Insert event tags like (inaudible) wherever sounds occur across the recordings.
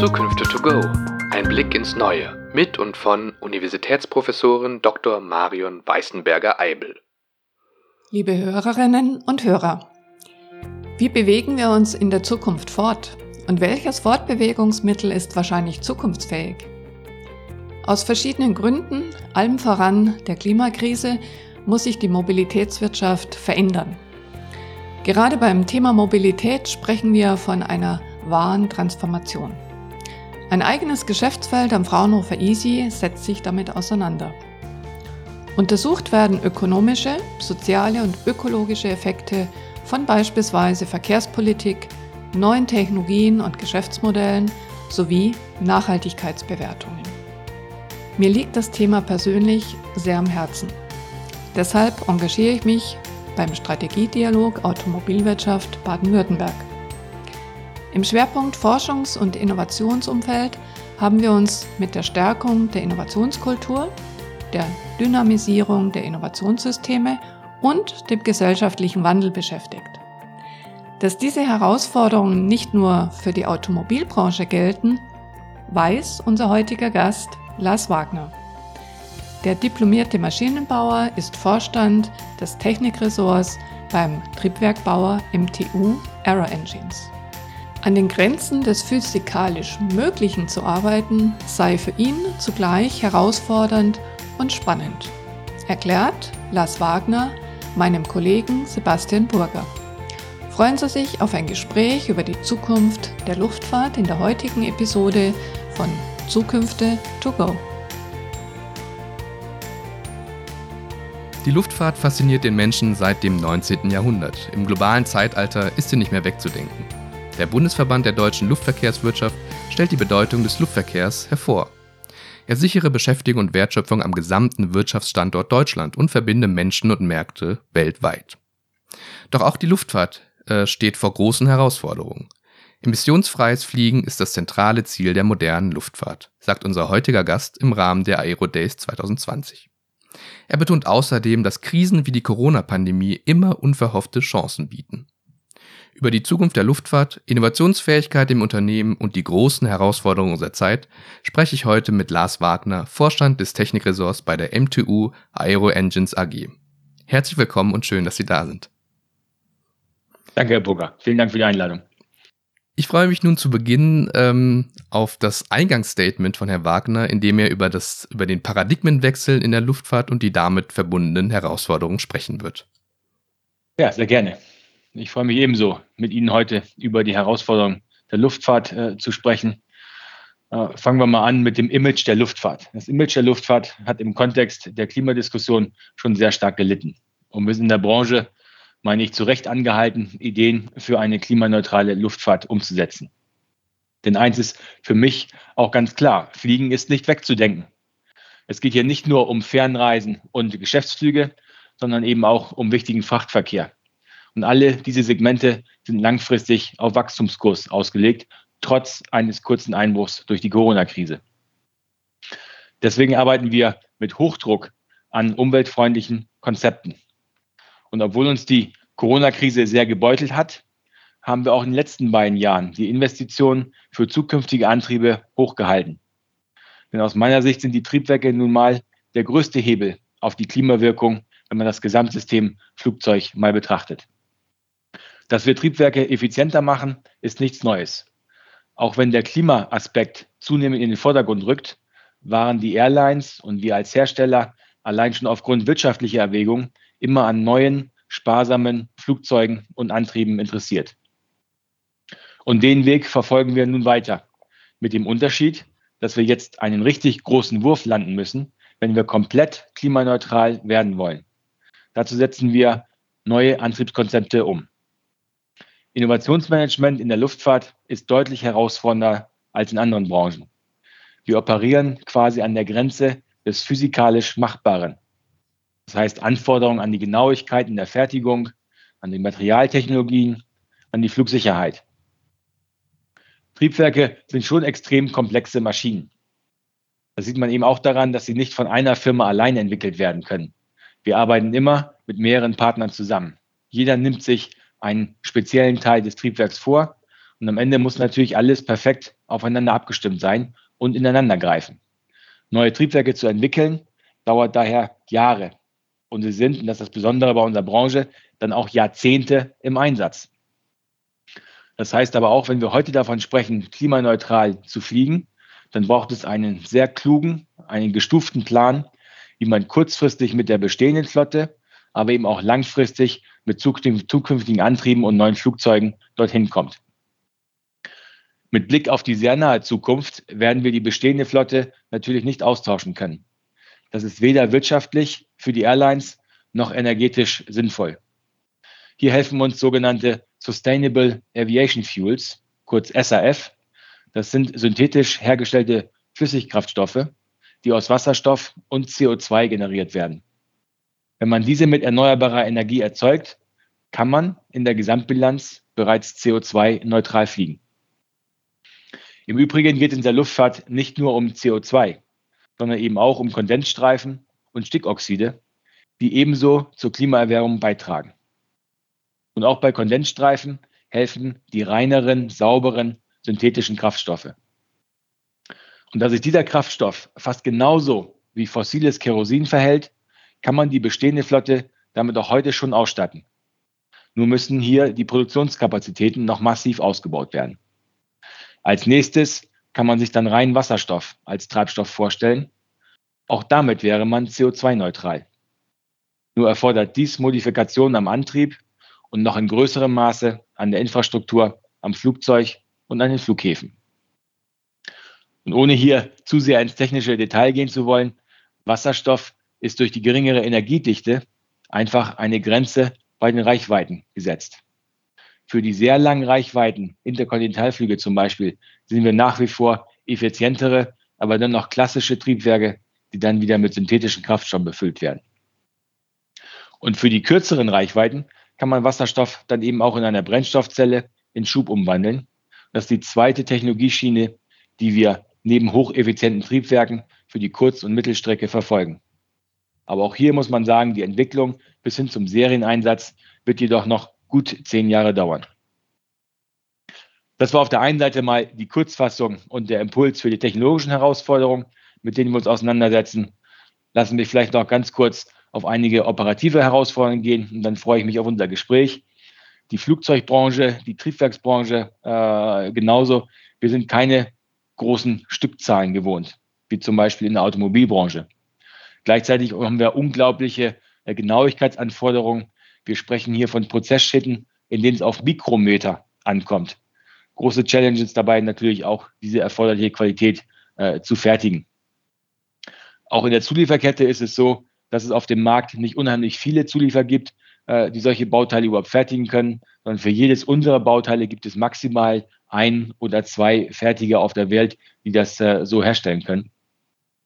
Zukünfte to go. Ein Blick ins Neue mit und von Universitätsprofessorin Dr. Marion Weißenberger-Eibel. Liebe Hörerinnen und Hörer, wie bewegen wir uns in der Zukunft fort? Und welches Fortbewegungsmittel ist wahrscheinlich zukunftsfähig? Aus verschiedenen Gründen, allem voran der Klimakrise, muss sich die Mobilitätswirtschaft verändern. Gerade beim Thema Mobilität sprechen wir von einer wahren Transformation. Ein eigenes Geschäftsfeld am Fraunhofer Easy setzt sich damit auseinander. Untersucht werden ökonomische, soziale und ökologische Effekte von beispielsweise Verkehrspolitik, neuen Technologien und Geschäftsmodellen sowie Nachhaltigkeitsbewertungen. Mir liegt das Thema persönlich sehr am Herzen. Deshalb engagiere ich mich beim Strategiedialog Automobilwirtschaft Baden-Württemberg. Im Schwerpunkt Forschungs- und Innovationsumfeld haben wir uns mit der Stärkung der Innovationskultur, der Dynamisierung der Innovationssysteme und dem gesellschaftlichen Wandel beschäftigt. Dass diese Herausforderungen nicht nur für die Automobilbranche gelten, weiß unser heutiger Gast Lars Wagner. Der diplomierte Maschinenbauer ist Vorstand des Technikressorts beim Triebwerkbauer MTU Aero Engines. An den Grenzen des physikalisch Möglichen zu arbeiten, sei für ihn zugleich herausfordernd und spannend. Erklärt Lars Wagner meinem Kollegen Sebastian Burger. Freuen Sie sich auf ein Gespräch über die Zukunft der Luftfahrt in der heutigen Episode von Zukünfte to go. Die Luftfahrt fasziniert den Menschen seit dem 19. Jahrhundert. Im globalen Zeitalter ist sie nicht mehr wegzudenken. Der Bundesverband der deutschen Luftverkehrswirtschaft stellt die Bedeutung des Luftverkehrs hervor. Er sichere Beschäftigung und Wertschöpfung am gesamten Wirtschaftsstandort Deutschland und verbinde Menschen und Märkte weltweit. Doch auch die Luftfahrt äh, steht vor großen Herausforderungen. Emissionsfreies Fliegen ist das zentrale Ziel der modernen Luftfahrt, sagt unser heutiger Gast im Rahmen der Aero Days 2020. Er betont außerdem, dass Krisen wie die Corona-Pandemie immer unverhoffte Chancen bieten. Über die Zukunft der Luftfahrt, Innovationsfähigkeit im Unternehmen und die großen Herausforderungen unserer Zeit spreche ich heute mit Lars Wagner, Vorstand des Technikressorts bei der MTU Aero Engines AG. Herzlich willkommen und schön, dass Sie da sind. Danke, Herr Burger. Vielen Dank für die Einladung. Ich freue mich nun zu Beginn ähm, auf das Eingangsstatement von Herrn Wagner, in dem er über, das, über den Paradigmenwechsel in der Luftfahrt und die damit verbundenen Herausforderungen sprechen wird. Ja, sehr gerne. Ich freue mich ebenso, mit Ihnen heute über die Herausforderungen der Luftfahrt äh, zu sprechen. Äh, fangen wir mal an mit dem Image der Luftfahrt. Das Image der Luftfahrt hat im Kontext der Klimadiskussion schon sehr stark gelitten. Und wir sind in der Branche, meine ich, zu Recht angehalten, Ideen für eine klimaneutrale Luftfahrt umzusetzen. Denn eins ist für mich auch ganz klar, Fliegen ist nicht wegzudenken. Es geht hier nicht nur um Fernreisen und Geschäftsflüge, sondern eben auch um wichtigen Frachtverkehr. Und alle diese Segmente sind langfristig auf Wachstumskurs ausgelegt, trotz eines kurzen Einbruchs durch die Corona-Krise. Deswegen arbeiten wir mit Hochdruck an umweltfreundlichen Konzepten. Und obwohl uns die Corona-Krise sehr gebeutelt hat, haben wir auch in den letzten beiden Jahren die Investitionen für zukünftige Antriebe hochgehalten. Denn aus meiner Sicht sind die Triebwerke nun mal der größte Hebel auf die Klimawirkung, wenn man das Gesamtsystem Flugzeug mal betrachtet. Dass wir Triebwerke effizienter machen, ist nichts Neues. Auch wenn der Klimaaspekt zunehmend in den Vordergrund rückt, waren die Airlines und wir als Hersteller allein schon aufgrund wirtschaftlicher Erwägungen immer an neuen, sparsamen Flugzeugen und Antrieben interessiert. Und den Weg verfolgen wir nun weiter. Mit dem Unterschied, dass wir jetzt einen richtig großen Wurf landen müssen, wenn wir komplett klimaneutral werden wollen. Dazu setzen wir neue Antriebskonzepte um. Innovationsmanagement in der Luftfahrt ist deutlich herausfordernder als in anderen Branchen. Wir operieren quasi an der Grenze des physikalisch Machbaren. Das heißt Anforderungen an die Genauigkeit in der Fertigung, an die Materialtechnologien, an die Flugsicherheit. Triebwerke sind schon extrem komplexe Maschinen. Das sieht man eben auch daran, dass sie nicht von einer Firma allein entwickelt werden können. Wir arbeiten immer mit mehreren Partnern zusammen. Jeder nimmt sich einen speziellen Teil des Triebwerks vor Und am Ende muss natürlich alles perfekt aufeinander abgestimmt sein und ineinander greifen. Neue Triebwerke zu entwickeln, dauert daher Jahre. Und sie sind, und das ist das Besondere bei unserer Branche, dann auch Jahrzehnte im Einsatz. Das heißt aber auch, wenn wir heute davon sprechen, klimaneutral zu fliegen, dann braucht es einen sehr klugen, einen gestuften Plan, wie man kurzfristig mit der bestehenden Flotte, aber eben auch langfristig mit zukünftigen Antrieben und neuen Flugzeugen dorthin kommt. Mit Blick auf die sehr nahe Zukunft werden wir die bestehende Flotte natürlich nicht austauschen können. Das ist weder wirtschaftlich für die Airlines noch energetisch sinnvoll. Hier helfen uns sogenannte Sustainable Aviation Fuels, kurz SAF. Das sind synthetisch hergestellte Flüssigkraftstoffe, die aus Wasserstoff und CO2 generiert werden. Wenn man diese mit erneuerbarer Energie erzeugt, kann man in der Gesamtbilanz bereits CO2-neutral fliegen. Im Übrigen geht es in der Luftfahrt nicht nur um CO2, sondern eben auch um Kondensstreifen und Stickoxide, die ebenso zur Klimaerwärmung beitragen. Und auch bei Kondensstreifen helfen die reineren, sauberen, synthetischen Kraftstoffe. Und da sich dieser Kraftstoff fast genauso wie fossiles Kerosin verhält, kann man die bestehende Flotte damit auch heute schon ausstatten. Nur müssen hier die Produktionskapazitäten noch massiv ausgebaut werden. Als nächstes kann man sich dann rein Wasserstoff als Treibstoff vorstellen. Auch damit wäre man CO2-neutral. Nur erfordert dies Modifikationen am Antrieb und noch in größerem Maße an der Infrastruktur, am Flugzeug und an den Flughäfen. Und ohne hier zu sehr ins technische Detail gehen zu wollen, Wasserstoff ist durch die geringere Energiedichte einfach eine Grenze bei den Reichweiten gesetzt. Für die sehr langen Reichweiten, Interkontinentalflüge zum Beispiel, sehen wir nach wie vor effizientere, aber dann noch klassische Triebwerke, die dann wieder mit synthetischen Kraftstoffen befüllt werden. Und für die kürzeren Reichweiten kann man Wasserstoff dann eben auch in einer Brennstoffzelle in Schub umwandeln. Das ist die zweite Technologieschiene, die wir neben hocheffizienten Triebwerken für die Kurz- und Mittelstrecke verfolgen. Aber auch hier muss man sagen, die Entwicklung bis hin zum Serieneinsatz wird jedoch noch gut zehn Jahre dauern. Das war auf der einen Seite mal die Kurzfassung und der Impuls für die technologischen Herausforderungen, mit denen wir uns auseinandersetzen. Lassen wir vielleicht noch ganz kurz auf einige operative Herausforderungen gehen und dann freue ich mich auf unser Gespräch. Die Flugzeugbranche, die Triebwerksbranche äh, genauso. Wir sind keine großen Stückzahlen gewohnt, wie zum Beispiel in der Automobilbranche. Gleichzeitig haben wir unglaubliche Genauigkeitsanforderungen. Wir sprechen hier von Prozessschritten, in denen es auf Mikrometer ankommt. Große Challenges dabei natürlich auch diese erforderliche Qualität äh, zu fertigen. Auch in der Zulieferkette ist es so, dass es auf dem Markt nicht unheimlich viele Zuliefer gibt, äh, die solche Bauteile überhaupt fertigen können, sondern für jedes unserer Bauteile gibt es maximal ein oder zwei Fertiger auf der Welt, die das äh, so herstellen können.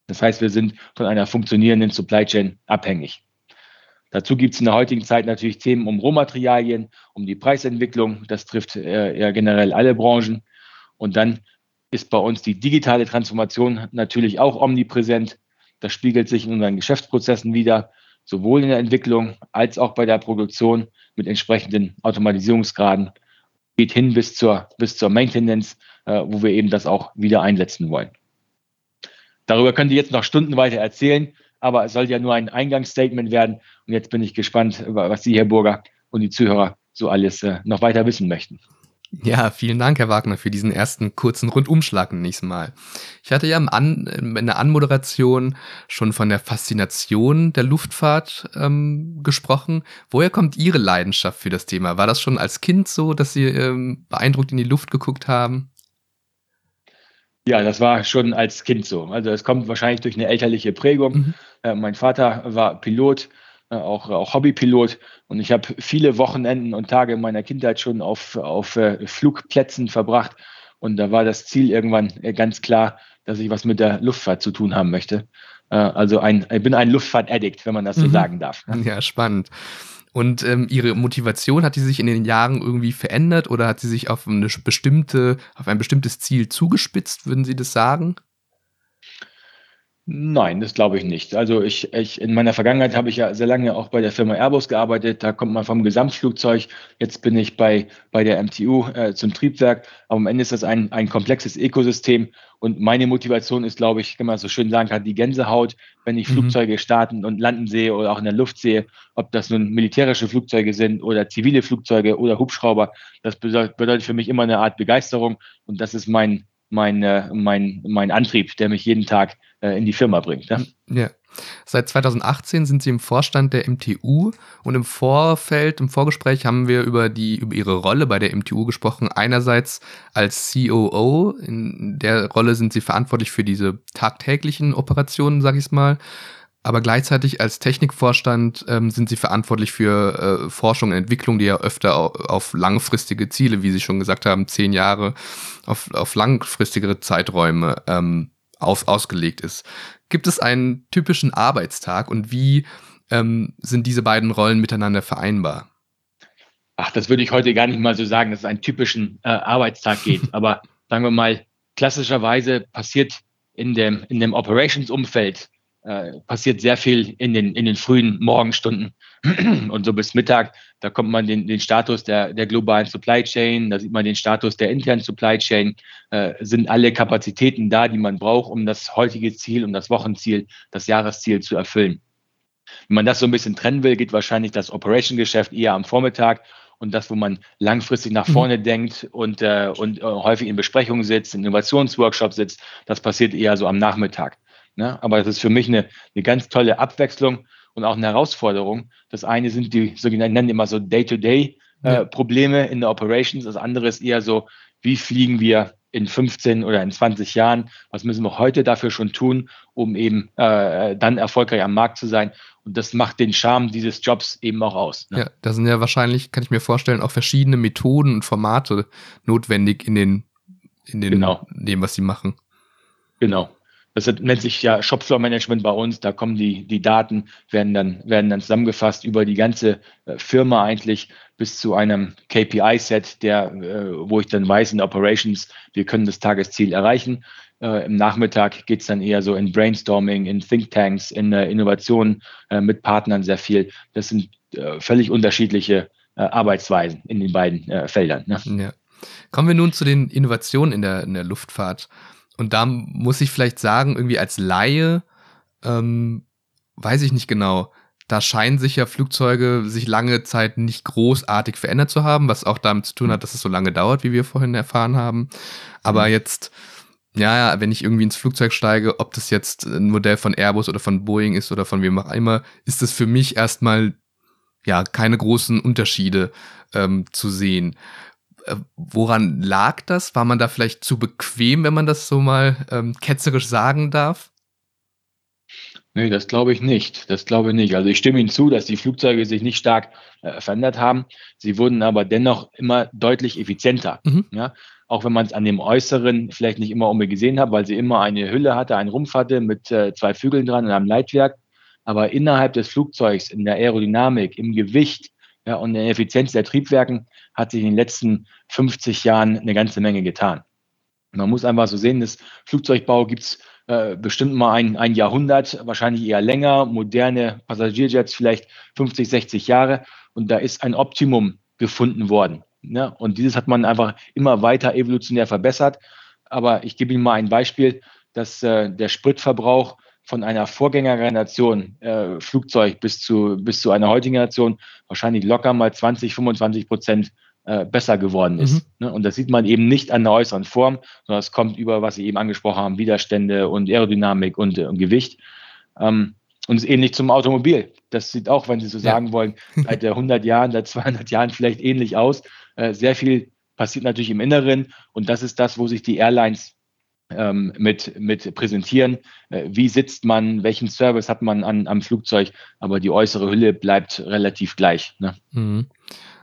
Das heißt, wir sind von einer funktionierenden Supply Chain abhängig. Dazu gibt es in der heutigen Zeit natürlich Themen um Rohmaterialien, um die Preisentwicklung. Das trifft äh, ja generell alle Branchen. Und dann ist bei uns die digitale Transformation natürlich auch omnipräsent. Das spiegelt sich in unseren Geschäftsprozessen wieder, sowohl in der Entwicklung als auch bei der Produktion mit entsprechenden Automatisierungsgraden. Geht hin bis zur, bis zur Maintenance, äh, wo wir eben das auch wieder einsetzen wollen. Darüber könnt ihr jetzt noch Stunden weiter erzählen, aber es soll ja nur ein Eingangsstatement werden. Und jetzt bin ich gespannt, was Sie, Herr Burger, und die Zuhörer so alles äh, noch weiter wissen möchten. Ja, vielen Dank, Herr Wagner, für diesen ersten kurzen Rundumschlag nächstes Mal. Ich hatte ja in der Anmoderation schon von der Faszination der Luftfahrt ähm, gesprochen. Woher kommt Ihre Leidenschaft für das Thema? War das schon als Kind so, dass Sie ähm, beeindruckt in die Luft geguckt haben? Ja, das war schon als Kind so. Also es kommt wahrscheinlich durch eine elterliche Prägung. Mhm. Äh, mein Vater war Pilot äh, auch, auch Hobbypilot. Und ich habe viele Wochenenden und Tage in meiner Kindheit schon auf, auf äh, Flugplätzen verbracht. Und da war das Ziel irgendwann äh, ganz klar, dass ich was mit der Luftfahrt zu tun haben möchte. Äh, also ein, ich bin ein Luftfahrt-Addict, wenn man das so mhm. sagen darf. Ja, spannend. Und ähm, ihre Motivation hat die sich in den Jahren irgendwie verändert oder hat sie sich auf eine bestimmte, auf ein bestimmtes Ziel zugespitzt, würden Sie das sagen? Nein, das glaube ich nicht. Also ich, ich in meiner Vergangenheit habe ich ja sehr lange auch bei der Firma Airbus gearbeitet. Da kommt man vom Gesamtflugzeug. Jetzt bin ich bei, bei der MTU äh, zum Triebwerk. Aber am Ende ist das ein, ein komplexes Ökosystem. Und meine Motivation ist, glaube ich, wenn man so schön sagen kann, die Gänsehaut, wenn ich mhm. Flugzeuge starten und landen sehe oder auch in der Luft sehe, ob das nun militärische Flugzeuge sind oder zivile Flugzeuge oder Hubschrauber. Das bedeutet, bedeutet für mich immer eine Art Begeisterung. Und das ist mein, mein, äh, mein, mein Antrieb, der mich jeden Tag äh, in die Firma bringt. Ne? Ja. Seit 2018 sind Sie im Vorstand der MTU und im Vorfeld, im Vorgespräch haben wir über die, über Ihre Rolle bei der MTU gesprochen. Einerseits als COO, in der Rolle sind Sie verantwortlich für diese tagtäglichen Operationen, sag ich mal. Aber gleichzeitig als Technikvorstand ähm, sind Sie verantwortlich für äh, Forschung und Entwicklung, die ja öfter auf, auf, langfristige Ziele, wie Sie schon gesagt haben, zehn Jahre, auf, auf langfristigere Zeiträume ähm, auf, ausgelegt ist. Gibt es einen typischen Arbeitstag und wie ähm, sind diese beiden Rollen miteinander vereinbar? Ach, das würde ich heute gar nicht mal so sagen, dass es einen typischen äh, Arbeitstag geht. (laughs) Aber sagen wir mal, klassischerweise passiert in dem, in dem Operations-Umfeld äh, passiert sehr viel in den, in den frühen Morgenstunden. (clears throat) Und so bis Mittag, da kommt man den, den Status der, der globalen Supply Chain, da sieht man den Status der internen Supply Chain, äh, sind alle Kapazitäten da, die man braucht, um das heutige Ziel, um das Wochenziel, das Jahresziel zu erfüllen. Wenn man das so ein bisschen trennen will, geht wahrscheinlich das Operation-Geschäft eher am Vormittag und das, wo man langfristig nach mhm. vorne mhm. denkt und, äh, und äh, häufig in Besprechungen sitzt, in Innovationsworkshops sitzt, das passiert eher so am Nachmittag. Ne? Aber das ist für mich eine, eine ganz tolle Abwechslung und auch eine Herausforderung. Das eine sind die sogenannten, nennen immer so Day-to-Day-Probleme äh, in der Operations. Das andere ist eher so, wie fliegen wir in 15 oder in 20 Jahren? Was müssen wir heute dafür schon tun, um eben äh, dann erfolgreich am Markt zu sein? Und das macht den Charme dieses Jobs eben auch aus. Ne? Ja, da sind ja wahrscheinlich, kann ich mir vorstellen, auch verschiedene Methoden und Formate notwendig in den, in den, genau. dem, was sie machen. Genau. Das nennt sich ja Shopfloor Management bei uns. Da kommen die, die Daten, werden dann, werden dann zusammengefasst über die ganze äh, Firma eigentlich bis zu einem KPI-Set, der, äh, wo ich dann weiß in Operations, wir können das Tagesziel erreichen. Äh, Im Nachmittag geht es dann eher so in Brainstorming, in Thinktanks, in Innovation mit Partnern sehr viel. Das sind völlig unterschiedliche Arbeitsweisen in den beiden Feldern. Ne? Ja. Kommen wir nun zu den Innovationen in der, in der Luftfahrt. Und da muss ich vielleicht sagen, irgendwie als Laie, ähm, weiß ich nicht genau, da scheinen sich ja Flugzeuge sich lange Zeit nicht großartig verändert zu haben, was auch damit zu tun hat, dass es so lange dauert, wie wir vorhin erfahren haben. Aber mhm. jetzt, ja, ja, wenn ich irgendwie ins Flugzeug steige, ob das jetzt ein Modell von Airbus oder von Boeing ist oder von wem auch immer, ist das für mich erstmal ja keine großen Unterschiede ähm, zu sehen. Äh, woran lag das? War man da vielleicht zu bequem, wenn man das so mal ähm, ketzerisch sagen darf? Nee, das glaube ich nicht. Das glaube ich nicht. Also ich stimme Ihnen zu, dass die Flugzeuge sich nicht stark äh, verändert haben. Sie wurden aber dennoch immer deutlich effizienter. Mhm. Ja? Auch wenn man es an dem Äußeren vielleicht nicht immer unbedingt gesehen hat, weil sie immer eine Hülle hatte, einen Rumpf hatte mit äh, zwei Flügeln dran und einem Leitwerk. Aber innerhalb des Flugzeugs, in der Aerodynamik, im Gewicht, ja, und in der Effizienz der Triebwerken hat sich in den letzten 50 Jahren eine ganze Menge getan. Man muss einfach so sehen, das Flugzeugbau gibt es äh, bestimmt mal ein, ein Jahrhundert, wahrscheinlich eher länger, moderne Passagierjets vielleicht 50, 60 Jahre. Und da ist ein Optimum gefunden worden. Ne? Und dieses hat man einfach immer weiter evolutionär verbessert. Aber ich gebe Ihnen mal ein Beispiel, dass äh, der Spritverbrauch von einer Vorgängergeneration äh, Flugzeug bis zu, bis zu einer heutigen Generation wahrscheinlich locker mal 20, 25 Prozent äh, besser geworden ist. Mhm. Ne? Und das sieht man eben nicht an der äußeren Form, sondern es kommt über, was Sie eben angesprochen haben, Widerstände und Aerodynamik und, äh, und Gewicht. Ähm, und es ist ähnlich zum Automobil. Das sieht auch, wenn Sie so ja. sagen wollen, (laughs) seit 100 Jahren, seit 200 Jahren vielleicht ähnlich aus. Äh, sehr viel passiert natürlich im Inneren und das ist das, wo sich die Airlines ähm, mit, mit präsentieren. Äh, wie sitzt man, welchen Service hat man an, am Flugzeug, aber die äußere Hülle bleibt relativ gleich. Ne? Mhm.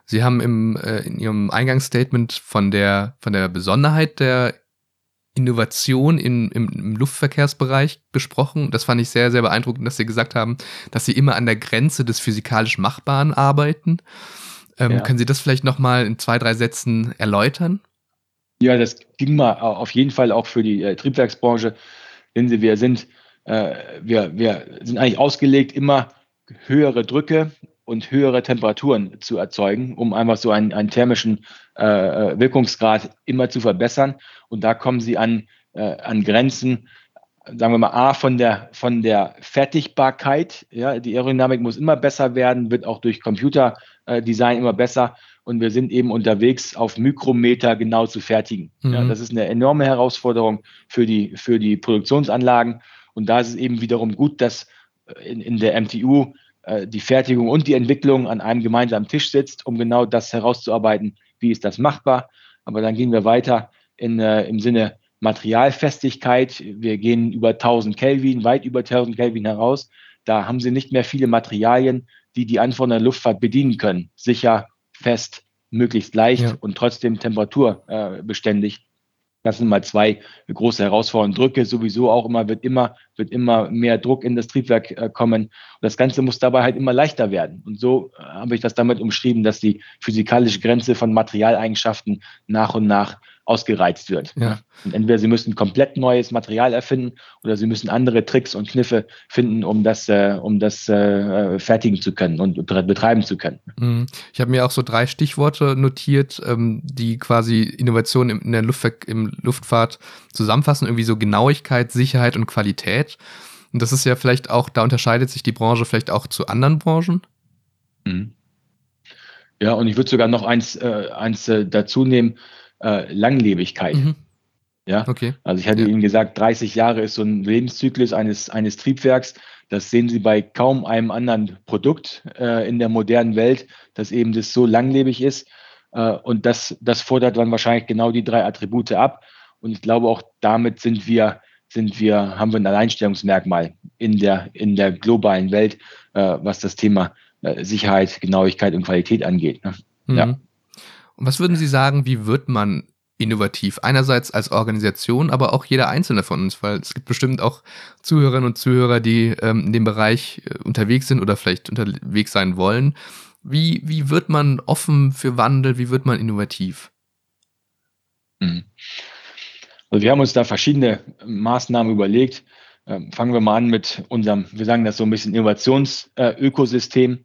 Sie haben im, äh, in Ihrem Eingangsstatement von der, von der Besonderheit der Innovation in, im, im, Luftverkehrsbereich besprochen. Das fand ich sehr, sehr beeindruckend, dass Sie gesagt haben, dass Sie immer an der Grenze des physikalisch Machbaren arbeiten. Ähm, ja. Können Sie das vielleicht nochmal in zwei, drei Sätzen erläutern? Ja, das ging mal auf jeden Fall auch für die äh, Triebwerksbranche. Wenn Sie, wir sind äh, wir, wir sind eigentlich ausgelegt, immer höhere Drücke und höhere Temperaturen zu erzeugen, um einfach so einen, einen thermischen äh, äh Wirkungsgrad immer zu verbessern. Und da kommen sie an, äh, an Grenzen, sagen wir mal, A, von der, von der Fertigbarkeit. Ja, die Aerodynamik muss immer besser werden, wird auch durch Computerdesign immer besser. Und wir sind eben unterwegs, auf Mikrometer genau zu fertigen. Mhm. Ja, das ist eine enorme Herausforderung für die, für die Produktionsanlagen. Und da ist es eben wiederum gut, dass in, in der MTU äh, die Fertigung und die Entwicklung an einem gemeinsamen Tisch sitzt, um genau das herauszuarbeiten, wie ist das machbar. Aber dann gehen wir weiter in, äh, im Sinne Materialfestigkeit. Wir gehen über 1000 Kelvin, weit über 1000 Kelvin heraus. Da haben Sie nicht mehr viele Materialien, die die Anforderungen der Luftfahrt bedienen können. Sicher, fest, möglichst leicht ja. und trotzdem temperaturbeständig. Das sind mal zwei große Herausforderungen. Drücke sowieso auch immer, wird immer, wird immer mehr Druck in das Triebwerk äh, kommen. Und das Ganze muss dabei halt immer leichter werden. Und so äh, habe ich das damit umschrieben, dass die physikalische Grenze von Materialeigenschaften nach und nach ausgereizt wird. Ja. Und entweder sie müssen komplett neues Material erfinden oder sie müssen andere Tricks und Kniffe finden, um das, äh, um das äh, fertigen zu können und betreiben zu können. Mhm. Ich habe mir auch so drei Stichworte notiert, ähm, die quasi Innovationen in der Luftver im Luftfahrt zusammenfassen, irgendwie so Genauigkeit, Sicherheit und Qualität. Und das ist ja vielleicht auch, da unterscheidet sich die Branche vielleicht auch zu anderen Branchen. Mhm. Ja, und ich würde sogar noch eins, äh, eins äh, dazu nehmen äh, Langlebigkeit. Mhm. Ja, okay. Also ich hatte ja. Ihnen gesagt, 30 Jahre ist so ein Lebenszyklus eines, eines Triebwerks. Das sehen Sie bei kaum einem anderen Produkt äh, in der modernen Welt, dass eben das so langlebig ist. Äh, und das, das fordert dann wahrscheinlich genau die drei Attribute ab. Und ich glaube, auch damit sind wir, sind wir, haben wir ein Alleinstellungsmerkmal in der, in der globalen Welt, äh, was das Thema äh, Sicherheit, Genauigkeit und Qualität angeht. Ne? Mhm. Ja. Was würden Sie sagen, wie wird man innovativ? Einerseits als Organisation, aber auch jeder Einzelne von uns, weil es gibt bestimmt auch Zuhörerinnen und Zuhörer, die ähm, in dem Bereich äh, unterwegs sind oder vielleicht unterwegs sein wollen. Wie, wie wird man offen für Wandel? Wie wird man innovativ? Mhm. Also wir haben uns da verschiedene Maßnahmen überlegt. Ähm, fangen wir mal an mit unserem, wir sagen das so ein bisschen Innovationsökosystem. Äh,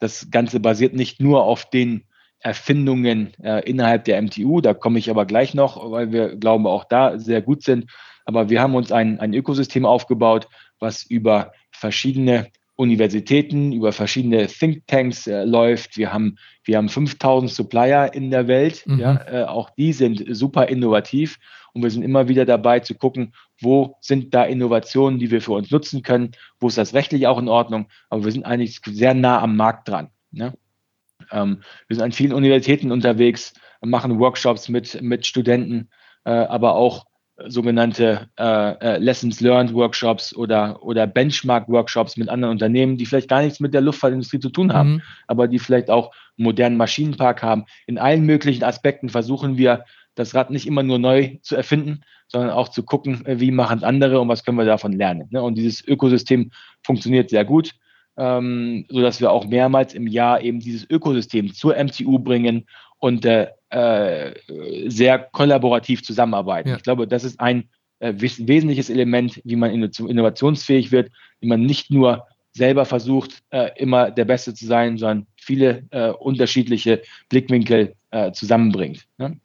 das Ganze basiert nicht nur auf den Erfindungen äh, innerhalb der MTU. Da komme ich aber gleich noch, weil wir glauben auch da sehr gut sind. Aber wir haben uns ein, ein Ökosystem aufgebaut, was über verschiedene Universitäten, über verschiedene Thinktanks äh, läuft. Wir haben, wir haben 5000 Supplier in der Welt. Mhm. Ja, äh, auch die sind super innovativ. Und wir sind immer wieder dabei zu gucken, wo sind da Innovationen, die wir für uns nutzen können, wo ist das rechtlich auch in Ordnung. Aber wir sind eigentlich sehr nah am Markt dran. Ne? Ähm, wir sind an vielen Universitäten unterwegs, machen Workshops mit, mit Studenten, äh, aber auch sogenannte äh, äh, Lessons Learned Workshops oder, oder Benchmark Workshops mit anderen Unternehmen, die vielleicht gar nichts mit der Luftfahrtindustrie zu tun haben, mhm. aber die vielleicht auch einen modernen Maschinenpark haben. In allen möglichen Aspekten versuchen wir, das Rad nicht immer nur neu zu erfinden, sondern auch zu gucken, äh, wie machen es andere und was können wir davon lernen. Ne? Und dieses Ökosystem funktioniert sehr gut ähm, sodass wir auch mehrmals im Jahr eben dieses Ökosystem zur MTU bringen und äh, äh, sehr kollaborativ zusammenarbeiten. Ja. Ich glaube, das ist ein äh, wesentliches Element, wie man innovationsfähig wird, wie man nicht nur selber versucht, äh, immer der Beste zu sein, sondern viele äh, unterschiedliche Blickwinkel äh, zusammenbringt. Ne?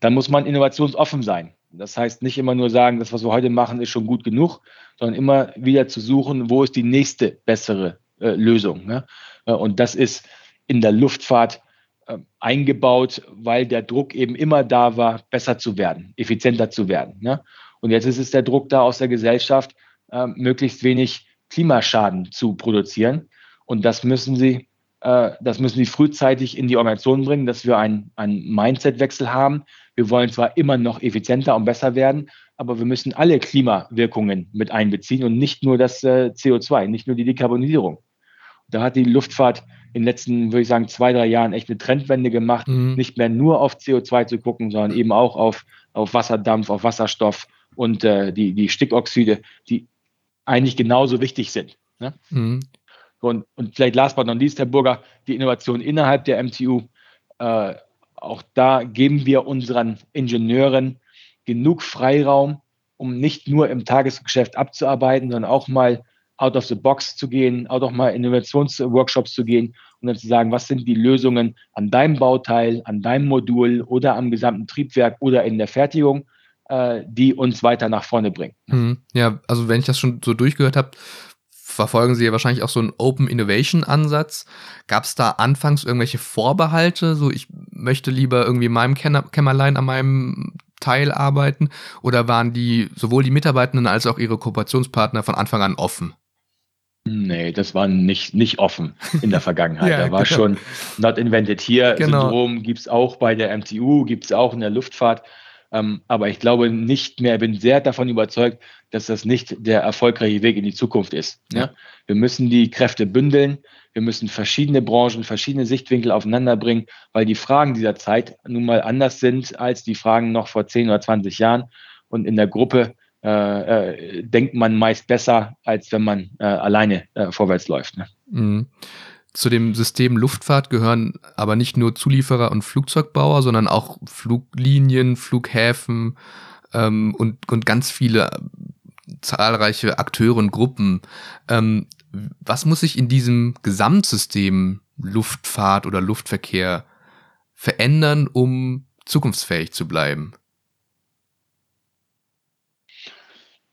Dann muss man innovationsoffen sein. Das heißt, nicht immer nur sagen, das, was wir heute machen, ist schon gut genug, sondern immer wieder zu suchen, wo ist die nächste bessere äh, Lösung. Ne? Äh, und das ist in der Luftfahrt äh, eingebaut, weil der Druck eben immer da war, besser zu werden, effizienter zu werden. Ne? Und jetzt ist es der Druck da aus der Gesellschaft, äh, möglichst wenig Klimaschaden zu produzieren. Und das müssen sie, das müssen sie frühzeitig in die Organisation bringen, dass wir einen, einen Mindset-Wechsel haben, wir wollen zwar immer noch effizienter und besser werden, aber wir müssen alle Klimawirkungen mit einbeziehen und nicht nur das äh, CO2, nicht nur die Dekarbonisierung. Da hat die Luftfahrt in den letzten, würde ich sagen, zwei, drei Jahren echt eine Trendwende gemacht, mhm. nicht mehr nur auf CO2 zu gucken, sondern eben auch auf, auf Wasserdampf, auf Wasserstoff und äh, die, die Stickoxide, die eigentlich genauso wichtig sind. Ne? Mhm. Und, und vielleicht last but not least, Herr Burger, die Innovation innerhalb der MTU. Äh, auch da geben wir unseren Ingenieuren genug Freiraum, um nicht nur im Tagesgeschäft abzuarbeiten, sondern auch mal out of the box zu gehen, auch noch mal Innovationsworkshops zu gehen und dann zu sagen, was sind die Lösungen an deinem Bauteil, an deinem Modul oder am gesamten Triebwerk oder in der Fertigung, äh, die uns weiter nach vorne bringen. Mhm. Ja, also wenn ich das schon so durchgehört habe, verfolgen Sie ja wahrscheinlich auch so einen Open Innovation Ansatz. Gab es da anfangs irgendwelche Vorbehalte? So, ich möchte lieber irgendwie in meinem Kämmerlein an meinem Teil arbeiten? Oder waren die sowohl die Mitarbeitenden als auch ihre Kooperationspartner von Anfang an offen? Nee, das war nicht, nicht offen in der (laughs) Vergangenheit. ja, da war genau. schon Not Invented Here-Syndrom, genau. gibt es auch bei der MTU, gibt es auch in der Luftfahrt. Ähm, aber ich glaube nicht mehr, bin sehr davon überzeugt, dass das nicht der erfolgreiche Weg in die Zukunft ist. Ja? Wir müssen die Kräfte bündeln, wir müssen verschiedene Branchen, verschiedene Sichtwinkel aufeinander bringen, weil die Fragen dieser Zeit nun mal anders sind als die Fragen noch vor 10 oder 20 Jahren. Und in der Gruppe äh, äh, denkt man meist besser, als wenn man äh, alleine äh, vorwärts läuft. Ne? Mhm. Zu dem System Luftfahrt gehören aber nicht nur Zulieferer und Flugzeugbauer, sondern auch Fluglinien, Flughäfen ähm, und, und ganz viele zahlreiche Akteure und Gruppen. Ähm, was muss sich in diesem Gesamtsystem Luftfahrt oder Luftverkehr verändern, um zukunftsfähig zu bleiben?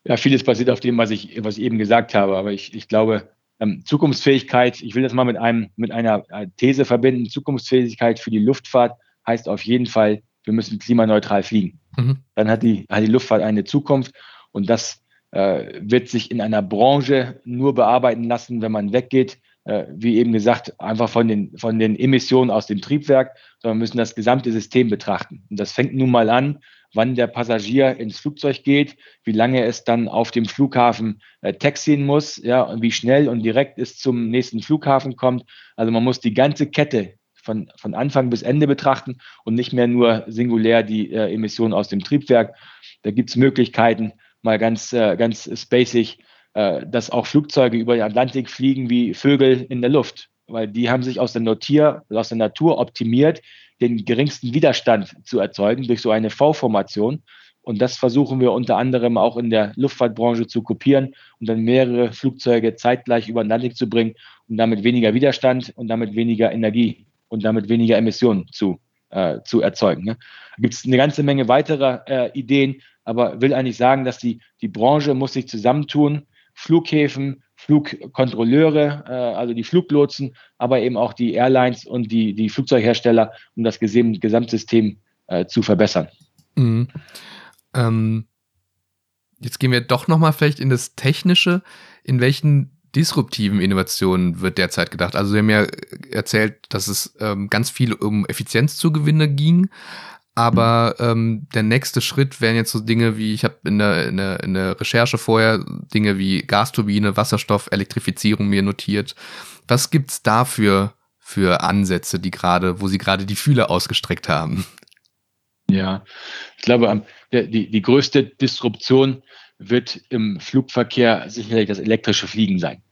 Ja, vieles basiert auf dem, was ich, was ich eben gesagt habe. Aber ich, ich glaube, ähm, Zukunftsfähigkeit, ich will das mal mit, einem, mit einer äh, These verbinden. Zukunftsfähigkeit für die Luftfahrt heißt auf jeden Fall, wir müssen klimaneutral fliegen. Mhm. Dann hat die, hat die Luftfahrt eine Zukunft und das äh, wird sich in einer Branche nur bearbeiten lassen, wenn man weggeht, äh, wie eben gesagt, einfach von den, von den Emissionen aus dem Triebwerk, sondern müssen das gesamte System betrachten. Und das fängt nun mal an wann der Passagier ins Flugzeug geht, wie lange es dann auf dem Flughafen äh, taxien muss, ja, und wie schnell und direkt es zum nächsten Flughafen kommt. Also man muss die ganze Kette von, von Anfang bis Ende betrachten und nicht mehr nur singulär die äh, Emissionen aus dem Triebwerk. Da gibt es Möglichkeiten, mal ganz, äh, ganz spacig, äh, dass auch Flugzeuge über den Atlantik fliegen wie Vögel in der Luft, weil die haben sich aus der, Notier, aus der Natur optimiert, den geringsten Widerstand zu erzeugen durch so eine V-Formation. Und das versuchen wir unter anderem auch in der Luftfahrtbranche zu kopieren und dann mehrere Flugzeuge zeitgleich über den Landing zu bringen und damit weniger Widerstand und damit weniger Energie und damit weniger Emissionen zu, äh, zu erzeugen. Ne? Da gibt es eine ganze Menge weiterer äh, Ideen, aber will eigentlich sagen, dass die, die Branche muss sich zusammentun, Flughäfen, Flugkontrolleure, äh, also die Fluglotsen, aber eben auch die Airlines und die, die Flugzeughersteller, um das Gesamtsystem äh, zu verbessern. Mhm. Ähm, jetzt gehen wir doch nochmal vielleicht in das Technische. In welchen disruptiven Innovationen wird derzeit gedacht? Also Sie haben ja erzählt, dass es ähm, ganz viel um Effizienzzugewinne ging. Aber ähm, der nächste Schritt wären jetzt so Dinge wie, ich habe in der, in, der, in der Recherche vorher Dinge wie Gasturbine, Wasserstoff, Elektrifizierung mir notiert. Was gibt's dafür für Ansätze, die gerade, wo Sie gerade die Fühler ausgestreckt haben? Ja, ich glaube, die, die größte Disruption wird im Flugverkehr sicherlich das elektrische Fliegen sein.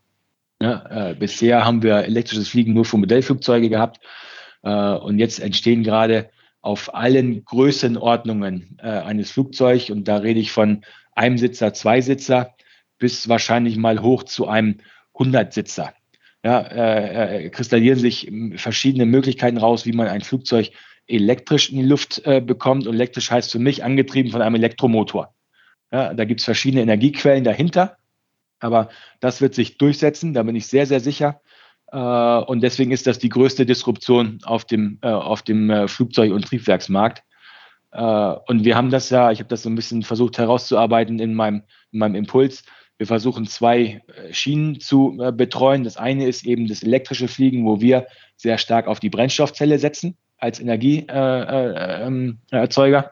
Ja, äh, bisher haben wir elektrisches Fliegen nur für Modellflugzeuge gehabt äh, und jetzt entstehen gerade auf allen Größenordnungen äh, eines Flugzeugs und da rede ich von einem Sitzer, zwei Sitzer bis wahrscheinlich mal hoch zu einem Hundertsitzer. Ja, äh, äh, kristallieren sich verschiedene Möglichkeiten raus, wie man ein Flugzeug elektrisch in die Luft äh, bekommt. Und elektrisch heißt für mich angetrieben von einem Elektromotor. Ja, da gibt es verschiedene Energiequellen dahinter, aber das wird sich durchsetzen, da bin ich sehr, sehr sicher. Äh, und deswegen ist das die größte Disruption auf dem, äh, auf dem äh, Flugzeug- und Triebwerksmarkt. Und wir haben das ja, ich habe das so ein bisschen versucht herauszuarbeiten in meinem, in meinem Impuls. Wir versuchen zwei Schienen zu betreuen. Das eine ist eben das elektrische Fliegen, wo wir sehr stark auf die Brennstoffzelle setzen als Energieerzeuger.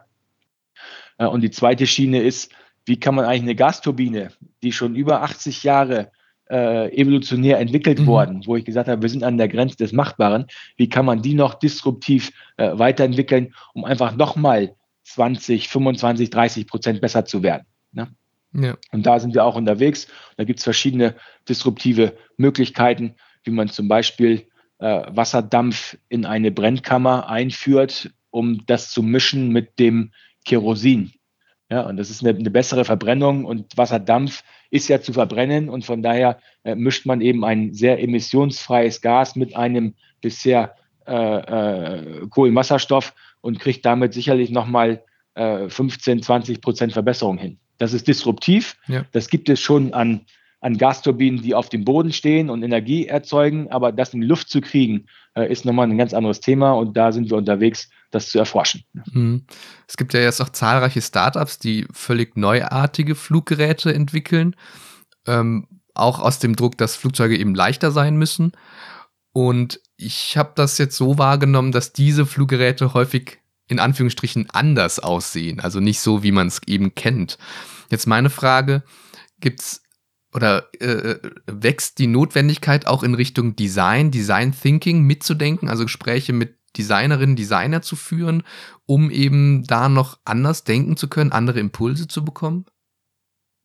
Und die zweite Schiene ist, wie kann man eigentlich eine Gasturbine, die schon über 80 Jahre äh, evolutionär entwickelt mhm. worden, wo ich gesagt habe, wir sind an der Grenze des Machbaren. Wie kann man die noch disruptiv äh, weiterentwickeln, um einfach nochmal 20, 25, 30 Prozent besser zu werden? Ne? Ja. Und da sind wir auch unterwegs. Da gibt es verschiedene disruptive Möglichkeiten, wie man zum Beispiel äh, Wasserdampf in eine Brennkammer einführt, um das zu mischen mit dem Kerosin. Ja, und das ist eine, eine bessere Verbrennung und Wasserdampf ist ja zu verbrennen und von daher äh, mischt man eben ein sehr emissionsfreies Gas mit einem bisher äh, äh, Kohlenwasserstoff und kriegt damit sicherlich nochmal äh, 15, 20 Prozent Verbesserung hin. Das ist disruptiv. Ja. Das gibt es schon an, an Gasturbinen, die auf dem Boden stehen und Energie erzeugen, aber das in die Luft zu kriegen, äh, ist nochmal ein ganz anderes Thema und da sind wir unterwegs, das zu erforschen. Mhm. Es gibt ja jetzt auch zahlreiche Startups, die völlig neuartige Fluggeräte entwickeln, ähm, auch aus dem Druck, dass Flugzeuge eben leichter sein müssen. Und ich habe das jetzt so wahrgenommen, dass diese Fluggeräte häufig in Anführungsstrichen anders aussehen, also nicht so, wie man es eben kennt. Jetzt meine Frage, gibt's oder äh, wächst die Notwendigkeit auch in Richtung Design, Design Thinking mitzudenken, also Gespräche mit Designerinnen, Designer zu führen, um eben da noch anders denken zu können, andere Impulse zu bekommen?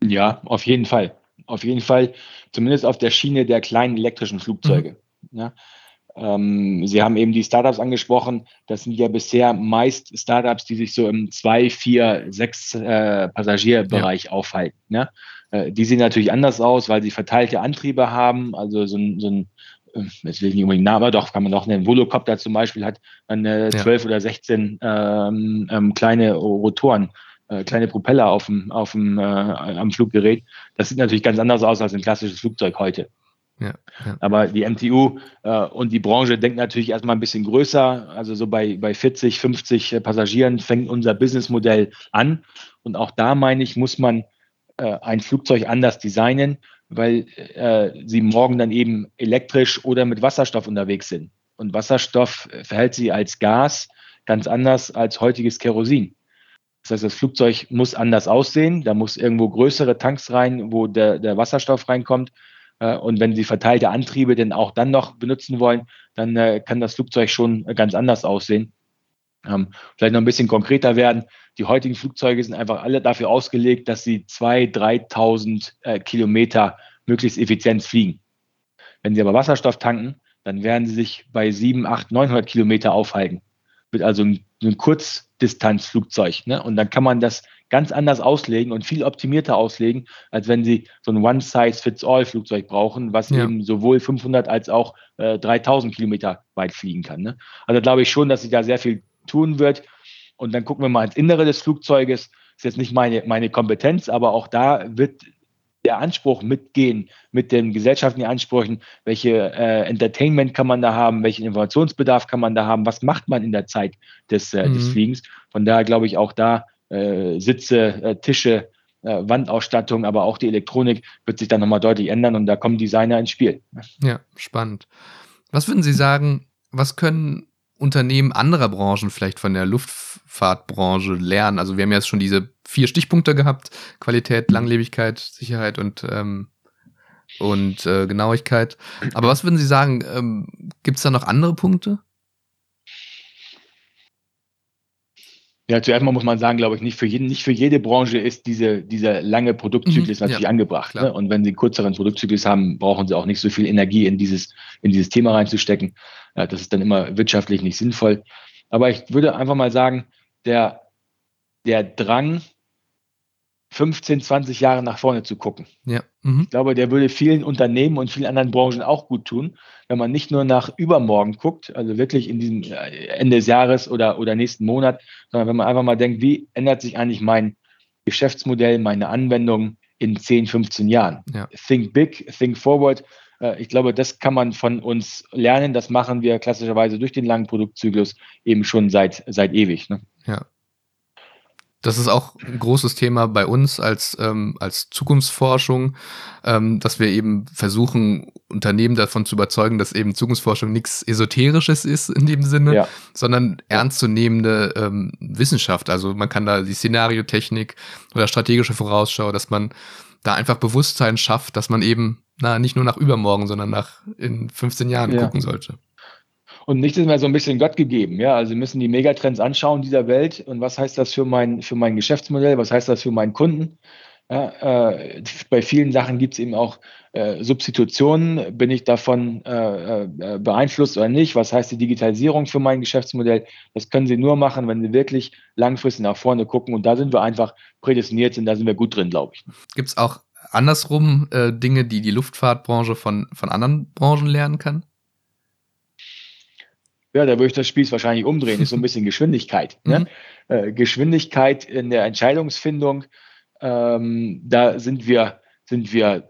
Ja, auf jeden Fall. Auf jeden Fall, zumindest auf der Schiene der kleinen elektrischen Flugzeuge. Mhm. Ja. Ähm, Sie haben eben die Startups angesprochen. Das sind ja bisher meist Startups, die sich so im 2, 4, 6 äh, Passagierbereich ja. aufhalten. Ne? Äh, die sehen natürlich anders aus, weil sie verteilte Antriebe haben. Also so ein, so ein äh, jetzt will ich nicht unbedingt Namen, aber doch, kann man doch nennen. Volocopter zum Beispiel hat eine ja. 12 oder 16 ähm, ähm, kleine Rotoren, äh, kleine Propeller auf dem, auf dem, äh, am Fluggerät. Das sieht natürlich ganz anders aus als ein klassisches Flugzeug heute. Ja, ja. Aber die MTU äh, und die Branche denkt natürlich erstmal ein bisschen größer. Also so bei, bei 40, 50 Passagieren fängt unser Businessmodell an. Und auch da meine ich, muss man äh, ein Flugzeug anders designen, weil äh, sie morgen dann eben elektrisch oder mit Wasserstoff unterwegs sind. Und Wasserstoff verhält sich als Gas ganz anders als heutiges Kerosin. Das heißt, das Flugzeug muss anders aussehen. Da muss irgendwo größere Tanks rein, wo der, der Wasserstoff reinkommt. Äh, und wenn Sie verteilte Antriebe denn auch dann noch benutzen wollen, dann äh, kann das Flugzeug schon ganz anders aussehen. Ähm, vielleicht noch ein bisschen konkreter werden. Die heutigen Flugzeuge sind einfach alle dafür ausgelegt, dass sie 2.000, 3.000 äh, Kilometer möglichst effizient fliegen. Wenn Sie aber Wasserstoff tanken, dann werden Sie sich bei 7, 8, 900 Kilometer aufhalten. Wird also ein, ein Kurzdistanzflugzeug. Ne? Und dann kann man das ganz anders auslegen und viel optimierter auslegen, als wenn sie so ein One-Size-Fits-All-Flugzeug brauchen, was ja. eben sowohl 500 als auch äh, 3000 Kilometer weit fliegen kann. Ne? Also glaube ich schon, dass sich da sehr viel tun wird. Und dann gucken wir mal ins Innere des Flugzeuges. Das ist jetzt nicht meine, meine Kompetenz, aber auch da wird der Anspruch mitgehen mit den gesellschaftlichen Ansprüchen, welche äh, Entertainment kann man da haben, welchen Informationsbedarf kann man da haben, was macht man in der Zeit des, äh, mhm. des Fliegens. Von daher glaube ich auch da äh, Sitze, äh, Tische, äh, Wandausstattung, aber auch die Elektronik wird sich dann nochmal deutlich ändern und da kommen Designer ins Spiel. Ja, spannend. Was würden Sie sagen, was können Unternehmen anderer Branchen vielleicht von der Luftfahrtbranche lernen? Also wir haben ja jetzt schon diese vier Stichpunkte gehabt, Qualität, Langlebigkeit, Sicherheit und ähm, und äh, Genauigkeit. Aber was würden Sie sagen, ähm, gibt es da noch andere Punkte? Ja, zuerst mal muss man sagen, glaube ich, nicht für, jeden, nicht für jede Branche ist diese, dieser lange Produktzyklus mhm, natürlich ja, angebracht. Ne? Und wenn sie einen kürzeren Produktzyklus haben, brauchen sie auch nicht so viel Energie in dieses, in dieses Thema reinzustecken. Ja, das ist dann immer wirtschaftlich nicht sinnvoll. Aber ich würde einfach mal sagen, der, der Drang, 15, 20 Jahre nach vorne zu gucken. Ja. Mhm. Ich glaube, der würde vielen Unternehmen und vielen anderen Branchen auch gut tun, wenn man nicht nur nach übermorgen guckt, also wirklich in diesem äh, Ende des Jahres oder, oder nächsten Monat, sondern wenn man einfach mal denkt, wie ändert sich eigentlich mein Geschäftsmodell, meine Anwendung in 10, 15 Jahren? Ja. Think big, think forward. Äh, ich glaube, das kann man von uns lernen. Das machen wir klassischerweise durch den langen Produktzyklus eben schon seit, seit ewig. Ne? Ja. Das ist auch ein großes Thema bei uns als, ähm, als Zukunftsforschung, ähm, dass wir eben versuchen, Unternehmen davon zu überzeugen, dass eben Zukunftsforschung nichts Esoterisches ist in dem Sinne, ja. sondern ernstzunehmende ähm, Wissenschaft. Also man kann da die Szenariotechnik oder strategische Vorausschau, dass man da einfach Bewusstsein schafft, dass man eben na, nicht nur nach übermorgen, sondern nach in 15 Jahren ja. gucken sollte. Und nichts ist mehr so ein bisschen Gott gegeben. Ja, also wir müssen die Megatrends anschauen dieser Welt. Und was heißt das für mein, für mein Geschäftsmodell? Was heißt das für meinen Kunden? Ja, äh, bei vielen Sachen gibt es eben auch äh, Substitutionen. Bin ich davon äh, äh, beeinflusst oder nicht? Was heißt die Digitalisierung für mein Geschäftsmodell? Das können Sie nur machen, wenn Sie wirklich langfristig nach vorne gucken. Und da sind wir einfach prädestiniert und da sind wir gut drin, glaube ich. Gibt es auch andersrum äh, Dinge, die die Luftfahrtbranche von, von anderen Branchen lernen kann? Ja, da würde ich das Spiel wahrscheinlich umdrehen. Ist so ein bisschen (laughs) Geschwindigkeit. Ne? Mhm. Äh, Geschwindigkeit in der Entscheidungsfindung ähm, da sind wir, sind wir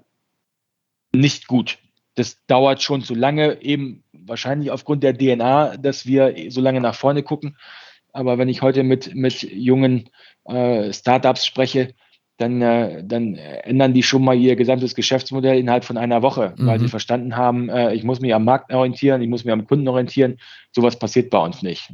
nicht gut. Das dauert schon zu lange, eben wahrscheinlich aufgrund der DNA, dass wir so lange nach vorne gucken. Aber wenn ich heute mit, mit jungen äh, Startups spreche, dann, äh, dann ändern die schon mal ihr gesamtes Geschäftsmodell innerhalb von einer Woche, mhm. weil sie verstanden haben, äh, ich muss mich am Markt orientieren, ich muss mich am Kunden orientieren. Sowas passiert bei uns nicht.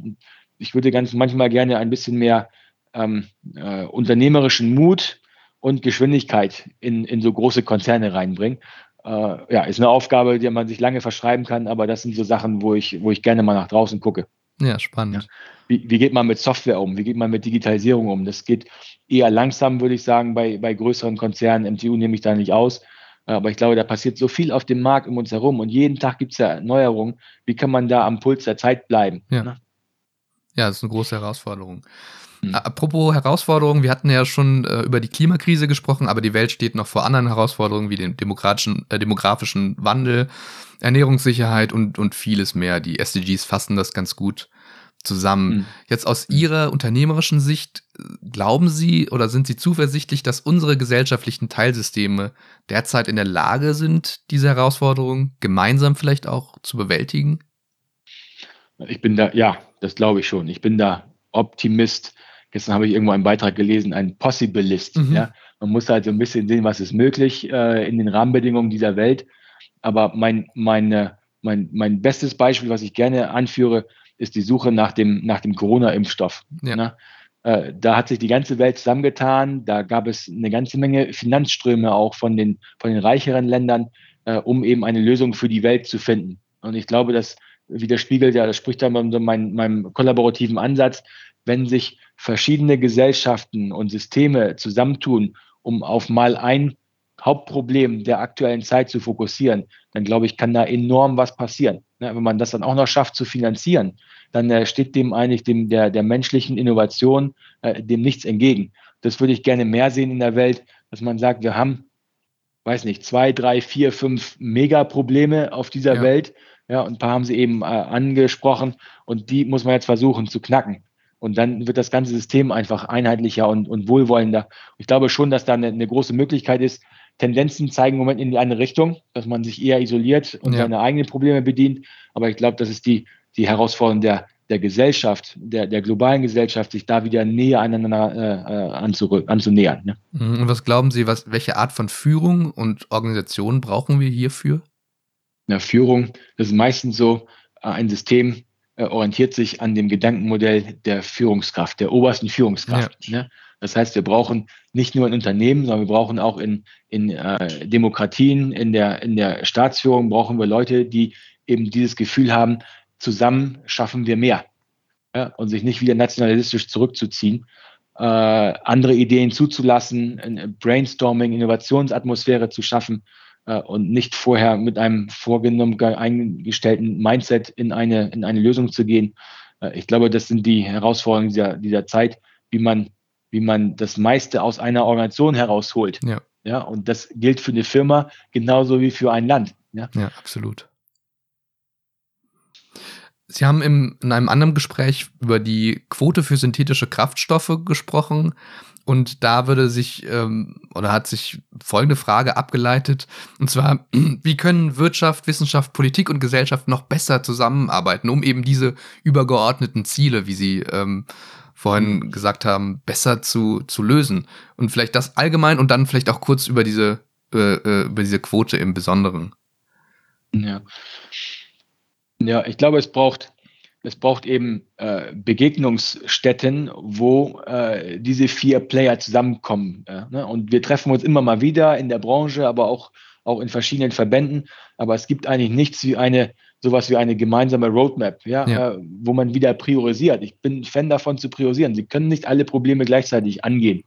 Ich würde ganz manchmal gerne ein bisschen mehr ähm, äh, unternehmerischen Mut und Geschwindigkeit in, in so große Konzerne reinbringen. Äh, ja, ist eine Aufgabe, die man sich lange verschreiben kann, aber das sind so Sachen, wo ich, wo ich gerne mal nach draußen gucke. Ja, spannend. Ja. Wie, wie geht man mit Software um? Wie geht man mit Digitalisierung um? Das geht eher langsam, würde ich sagen, bei, bei größeren Konzernen. MTU nehme ich da nicht aus. Aber ich glaube, da passiert so viel auf dem Markt um uns herum und jeden Tag gibt es ja Neuerungen. Wie kann man da am Puls der Zeit bleiben? Ja, ne? ja das ist eine große Herausforderung. Mhm. Apropos Herausforderungen, wir hatten ja schon äh, über die Klimakrise gesprochen, aber die Welt steht noch vor anderen Herausforderungen wie dem demokratischen, äh, demografischen Wandel, Ernährungssicherheit und, und vieles mehr. Die SDGs fassen das ganz gut zusammen. Mhm. Jetzt aus Ihrer unternehmerischen Sicht, glauben Sie oder sind Sie zuversichtlich, dass unsere gesellschaftlichen Teilsysteme derzeit in der Lage sind, diese Herausforderungen gemeinsam vielleicht auch zu bewältigen? Ich bin da, ja, das glaube ich schon. Ich bin da Optimist. Gestern habe ich irgendwo einen Beitrag gelesen, ein Possibilist. Mhm. Ja? Man muss halt so ein bisschen sehen, was ist möglich äh, in den Rahmenbedingungen dieser Welt. Aber mein, meine, mein, mein bestes Beispiel, was ich gerne anführe, ist die Suche nach dem, nach dem Corona-Impfstoff. Ja. Ne? Äh, da hat sich die ganze Welt zusammengetan. Da gab es eine ganze Menge Finanzströme auch von den, von den reicheren Ländern, äh, um eben eine Lösung für die Welt zu finden. Und ich glaube, das widerspiegelt ja, das spricht ja meinem, meinem kollaborativen Ansatz, wenn sich verschiedene Gesellschaften und Systeme zusammentun, um auf mal ein Hauptproblem der aktuellen Zeit zu fokussieren, dann glaube ich, kann da enorm was passieren. wenn man das dann auch noch schafft zu finanzieren, dann äh, steht dem eigentlich dem, der, der menschlichen Innovation äh, dem nichts entgegen. Das würde ich gerne mehr sehen in der Welt, dass man sagt, wir haben, weiß nicht, zwei, drei, vier, fünf Megaprobleme auf dieser ja. Welt. Ja, und ein paar haben sie eben äh, angesprochen und die muss man jetzt versuchen zu knacken. Und dann wird das ganze System einfach einheitlicher und, und wohlwollender. Ich glaube schon, dass da eine, eine, große Möglichkeit ist. Tendenzen zeigen im Moment in die eine Richtung, dass man sich eher isoliert und ja. seine eigenen Probleme bedient. Aber ich glaube, das ist die, die Herausforderung der, der Gesellschaft, der, der globalen Gesellschaft, sich da wieder näher aneinander äh, anzu, anzunähern. Ne? Mhm. Und was glauben Sie, was, welche Art von Führung und Organisation brauchen wir hierfür? Ja, Führung, das ist meistens so äh, ein System, äh, orientiert sich an dem Gedankenmodell der Führungskraft, der obersten Führungskraft. Ja. Ne? Das heißt, wir brauchen nicht nur ein Unternehmen, sondern wir brauchen auch in, in äh, Demokratien, in der, in der Staatsführung brauchen wir Leute, die eben dieses Gefühl haben, zusammen schaffen wir mehr. Ja? Und sich nicht wieder nationalistisch zurückzuziehen, äh, andere Ideen zuzulassen, Brainstorming, Innovationsatmosphäre zu schaffen äh, und nicht vorher mit einem vorgenommen eingestellten Mindset in eine, in eine Lösung zu gehen. Äh, ich glaube, das sind die Herausforderungen dieser, dieser Zeit, wie man, wie man das meiste aus einer Organisation herausholt. Ja. Ja, und das gilt für eine Firma genauso wie für ein Land. Ja, ja absolut. Sie haben im, in einem anderen Gespräch über die Quote für synthetische Kraftstoffe gesprochen. Und da würde sich ähm, oder hat sich folgende Frage abgeleitet. Und zwar, (clears throat) wie können Wirtschaft, Wissenschaft, Politik und Gesellschaft noch besser zusammenarbeiten, um eben diese übergeordneten Ziele, wie Sie ähm, vorhin gesagt haben, besser zu, zu lösen? Und vielleicht das allgemein und dann vielleicht auch kurz über diese, äh, äh über diese Quote im Besonderen. Ja. Ja, ich glaube, es braucht es braucht eben äh, Begegnungsstätten, wo äh, diese vier Player zusammenkommen. Äh, ne? Und wir treffen uns immer mal wieder in der Branche, aber auch, auch in verschiedenen Verbänden. Aber es gibt eigentlich nichts wie eine, sowas wie eine gemeinsame Roadmap, ja, ja. Äh, wo man wieder priorisiert. Ich bin Fan davon zu priorisieren. Sie können nicht alle Probleme gleichzeitig angehen.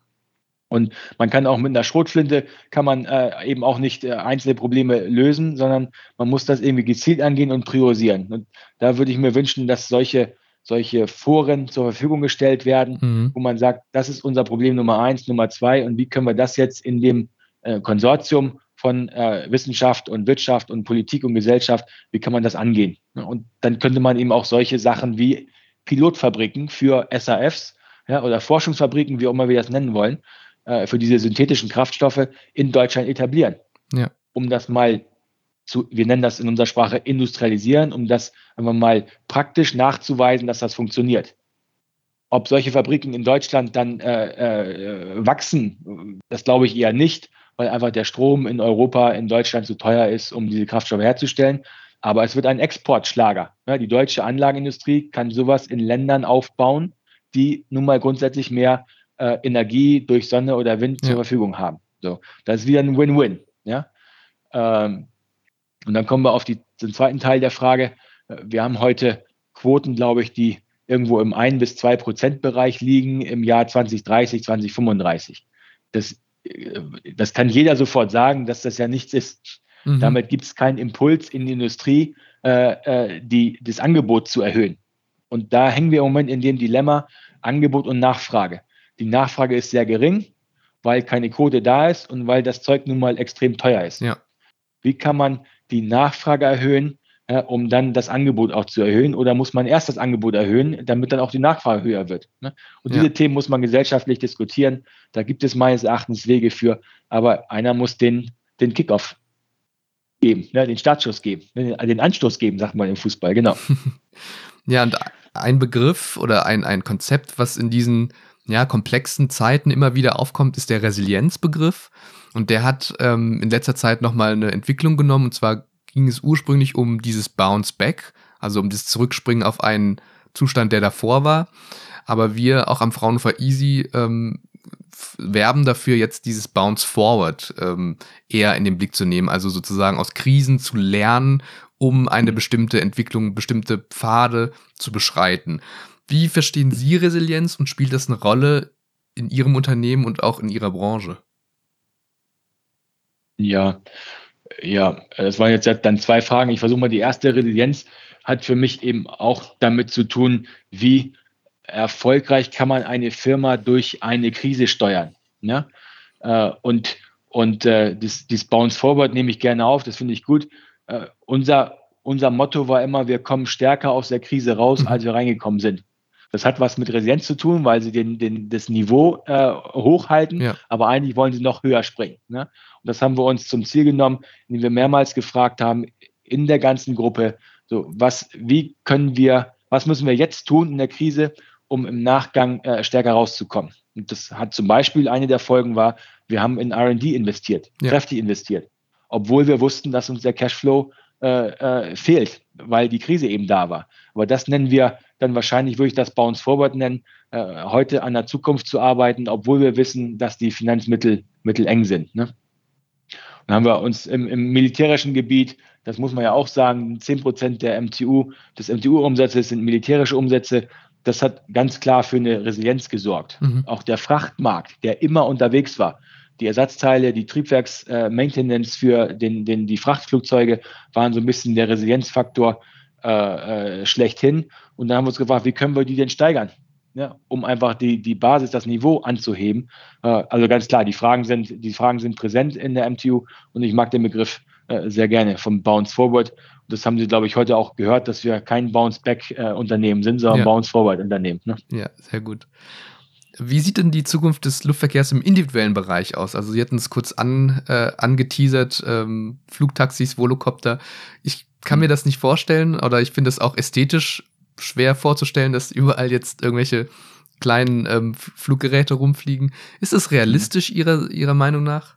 Und man kann auch mit einer Schrotflinte kann man äh, eben auch nicht äh, einzelne Probleme lösen, sondern man muss das irgendwie gezielt angehen und priorisieren. Und da würde ich mir wünschen, dass solche, solche Foren zur Verfügung gestellt werden, mhm. wo man sagt, das ist unser Problem Nummer eins, Nummer zwei und wie können wir das jetzt in dem äh, Konsortium von äh, Wissenschaft und Wirtschaft und Politik und Gesellschaft, wie kann man das angehen? Und dann könnte man eben auch solche Sachen wie Pilotfabriken für SAFs ja, oder Forschungsfabriken, wie auch immer wir das nennen wollen, äh, für diese synthetischen Kraftstoffe in Deutschland etablieren. Ja. Um das mal zu, wir nennen das in unserer Sprache industrialisieren, um das einfach mal praktisch nachzuweisen, dass das funktioniert. Ob solche Fabriken in Deutschland dann äh, äh, wachsen, das glaube ich eher nicht, weil einfach der Strom in Europa, in Deutschland zu teuer ist, um diese Kraftstoffe herzustellen. Aber es wird ein Exportschlager. Ja, die deutsche Anlagenindustrie kann sowas in Ländern aufbauen, die nun mal grundsätzlich mehr äh, Energie durch Sonne oder Wind ja. zur Verfügung haben. So, das ist wieder ein Win-Win. Ja? Ähm, und dann kommen wir auf die, den zweiten Teil der Frage. Wir haben heute Quoten, glaube ich, die irgendwo im 1 bis 2 Prozent Bereich liegen im Jahr 2030, 2035. Das, äh, das kann jeder sofort sagen, dass das ja nichts ist. Mhm. Damit gibt es keinen Impuls in die Industrie, äh, äh, die, das Angebot zu erhöhen. Und da hängen wir im Moment in dem Dilemma Angebot und Nachfrage. Die Nachfrage ist sehr gering, weil keine Quote da ist und weil das Zeug nun mal extrem teuer ist. Ja. Wie kann man die Nachfrage erhöhen, äh, um dann das Angebot auch zu erhöhen? Oder muss man erst das Angebot erhöhen, damit dann auch die Nachfrage höher wird? Ne? Und diese ja. Themen muss man gesellschaftlich diskutieren. Da gibt es meines Erachtens Wege für, aber einer muss den, den Kickoff geben, ne? den Startschuss geben, ne? den Anstoß geben, sagt man im Fußball, genau. (laughs) ja, und ein Begriff oder ein, ein Konzept, was in diesen ja, komplexen Zeiten immer wieder aufkommt, ist der Resilienzbegriff. Und der hat ähm, in letzter Zeit nochmal eine Entwicklung genommen. Und zwar ging es ursprünglich um dieses Bounce Back, also um das Zurückspringen auf einen Zustand, der davor war. Aber wir auch am Fraunhofer Easy ähm, werben dafür, jetzt dieses Bounce Forward ähm, eher in den Blick zu nehmen. Also sozusagen aus Krisen zu lernen, um eine bestimmte Entwicklung, bestimmte Pfade zu beschreiten. Wie verstehen Sie Resilienz und spielt das eine Rolle in Ihrem Unternehmen und auch in Ihrer Branche? Ja, ja, das waren jetzt dann zwei Fragen. Ich versuche mal die erste Resilienz hat für mich eben auch damit zu tun, wie erfolgreich kann man eine Firma durch eine Krise steuern. Ne? Und, und äh, das, das Bounce Forward nehme ich gerne auf, das finde ich gut. Äh, unser, unser Motto war immer, wir kommen stärker aus der Krise raus, mhm. als wir reingekommen sind. Das hat was mit Resilienz zu tun, weil sie den, den, das Niveau äh, hochhalten, ja. aber eigentlich wollen sie noch höher springen. Ne? Und das haben wir uns zum Ziel genommen, indem wir mehrmals gefragt haben, in der ganzen Gruppe, so, was, wie können wir, was müssen wir jetzt tun in der Krise, um im Nachgang äh, stärker rauszukommen? Und das hat zum Beispiel eine der Folgen war, wir haben in RD investiert, ja. kräftig investiert, obwohl wir wussten, dass uns der Cashflow äh, äh, fehlt, weil die Krise eben da war. Aber das nennen wir dann wahrscheinlich, würde ich das Bounce Forward nennen, äh, heute an der Zukunft zu arbeiten, obwohl wir wissen, dass die Finanzmittel Mittel eng sind. Ne? Dann haben wir uns im, im, militärischen Gebiet, das muss man ja auch sagen, 10 Prozent der MTU, des MTU-Umsatzes sind militärische Umsätze. Das hat ganz klar für eine Resilienz gesorgt. Mhm. Auch der Frachtmarkt, der immer unterwegs war, die Ersatzteile, die Triebwerksmaintenance äh, für den, den, die Frachtflugzeuge waren so ein bisschen der Resilienzfaktor äh, äh, schlechthin. Und dann haben wir uns gefragt, wie können wir die denn steigern? Ja, um einfach die, die Basis, das Niveau anzuheben. Äh, also ganz klar, die Fragen sind, die Fragen sind präsent in der MTU und ich mag den Begriff äh, sehr gerne vom Bounce Forward. Und das haben Sie, glaube ich, heute auch gehört, dass wir kein Bounce Back äh, Unternehmen sind, sondern ja. Bounce Forward Unternehmen. Ne? Ja, sehr gut. Wie sieht denn die Zukunft des Luftverkehrs im individuellen Bereich aus? Also Sie hatten es kurz an, äh, angeteasert, ähm, Flugtaxis, Volocopter. Ich kann mir das nicht vorstellen oder ich finde es auch ästhetisch schwer vorzustellen, dass überall jetzt irgendwelche kleinen ähm, Fluggeräte rumfliegen. Ist es realistisch Ihrer, Ihrer Meinung nach?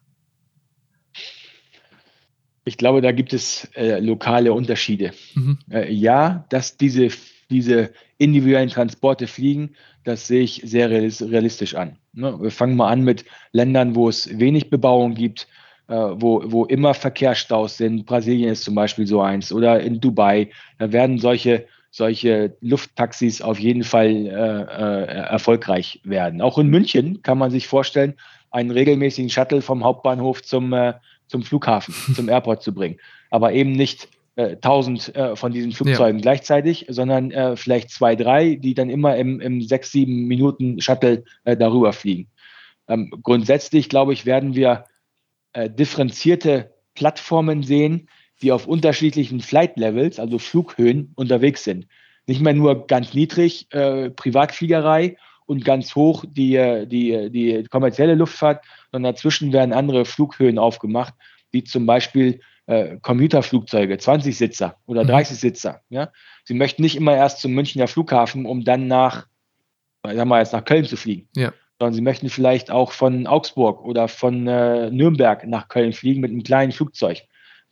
Ich glaube, da gibt es äh, lokale Unterschiede. Mhm. Äh, ja, dass diese, diese individuellen Transporte fliegen, das sehe ich sehr realistisch an. Ne? Wir fangen mal an mit Ländern, wo es wenig Bebauung gibt, äh, wo, wo immer Verkehrsstaus sind. Brasilien ist zum Beispiel so eins oder in Dubai. Da werden solche, solche Lufttaxis auf jeden Fall äh, äh, erfolgreich werden. Auch in München kann man sich vorstellen, einen regelmäßigen Shuttle vom Hauptbahnhof zum, äh, zum Flughafen, zum (laughs) Airport zu bringen. Aber eben nicht äh, 1000 äh, von diesen Flugzeugen ja. gleichzeitig, sondern äh, vielleicht zwei, drei, die dann immer im, im sechs, sieben Minuten Shuttle äh, darüber fliegen. Ähm, grundsätzlich, glaube ich, werden wir äh, differenzierte Plattformen sehen, die auf unterschiedlichen Flight Levels, also Flughöhen, unterwegs sind. Nicht mehr nur ganz niedrig äh, Privatfliegerei und ganz hoch die, äh, die, die kommerzielle Luftfahrt, sondern dazwischen werden andere Flughöhen aufgemacht, wie zum Beispiel äh, Commuterflugzeuge, 20 Sitzer oder 30 mhm. Sitzer. Ja? Sie möchten nicht immer erst zum Münchner Flughafen, um dann nach, sagen wir jetzt nach Köln zu fliegen. Ja. Sondern sie möchten vielleicht auch von Augsburg oder von äh, Nürnberg nach Köln fliegen mit einem kleinen Flugzeug.